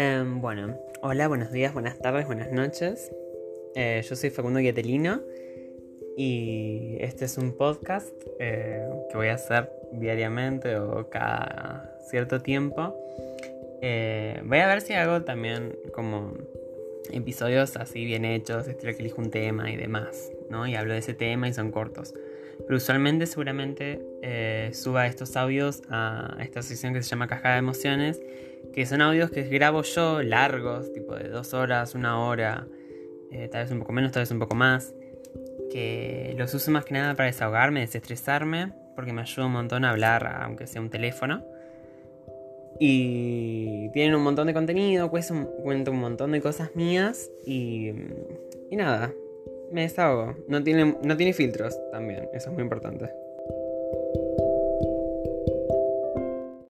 Em, bueno, hola, buenos días, buenas tardes, buenas noches. Eh, yo soy Facundo Guietelino y este es un podcast eh, que voy a hacer diariamente o cada cierto tiempo. Eh, voy a ver si hago también como episodios así bien hechos, estilo que elijo un tema y demás, ¿no? Y hablo de ese tema y son cortos. Pero usualmente seguramente suba estos audios a esta sección que se llama Caja de Emociones que son audios que grabo yo largos, tipo de dos horas, una hora, eh, tal vez un poco menos, tal vez un poco más, que los uso más que nada para desahogarme, desestresarme, porque me ayuda un montón a hablar, aunque sea un teléfono. Y tienen un montón de contenido, cuento un montón de cosas mías y, y nada, me desahogo. No tiene, no tiene filtros también, eso es muy importante.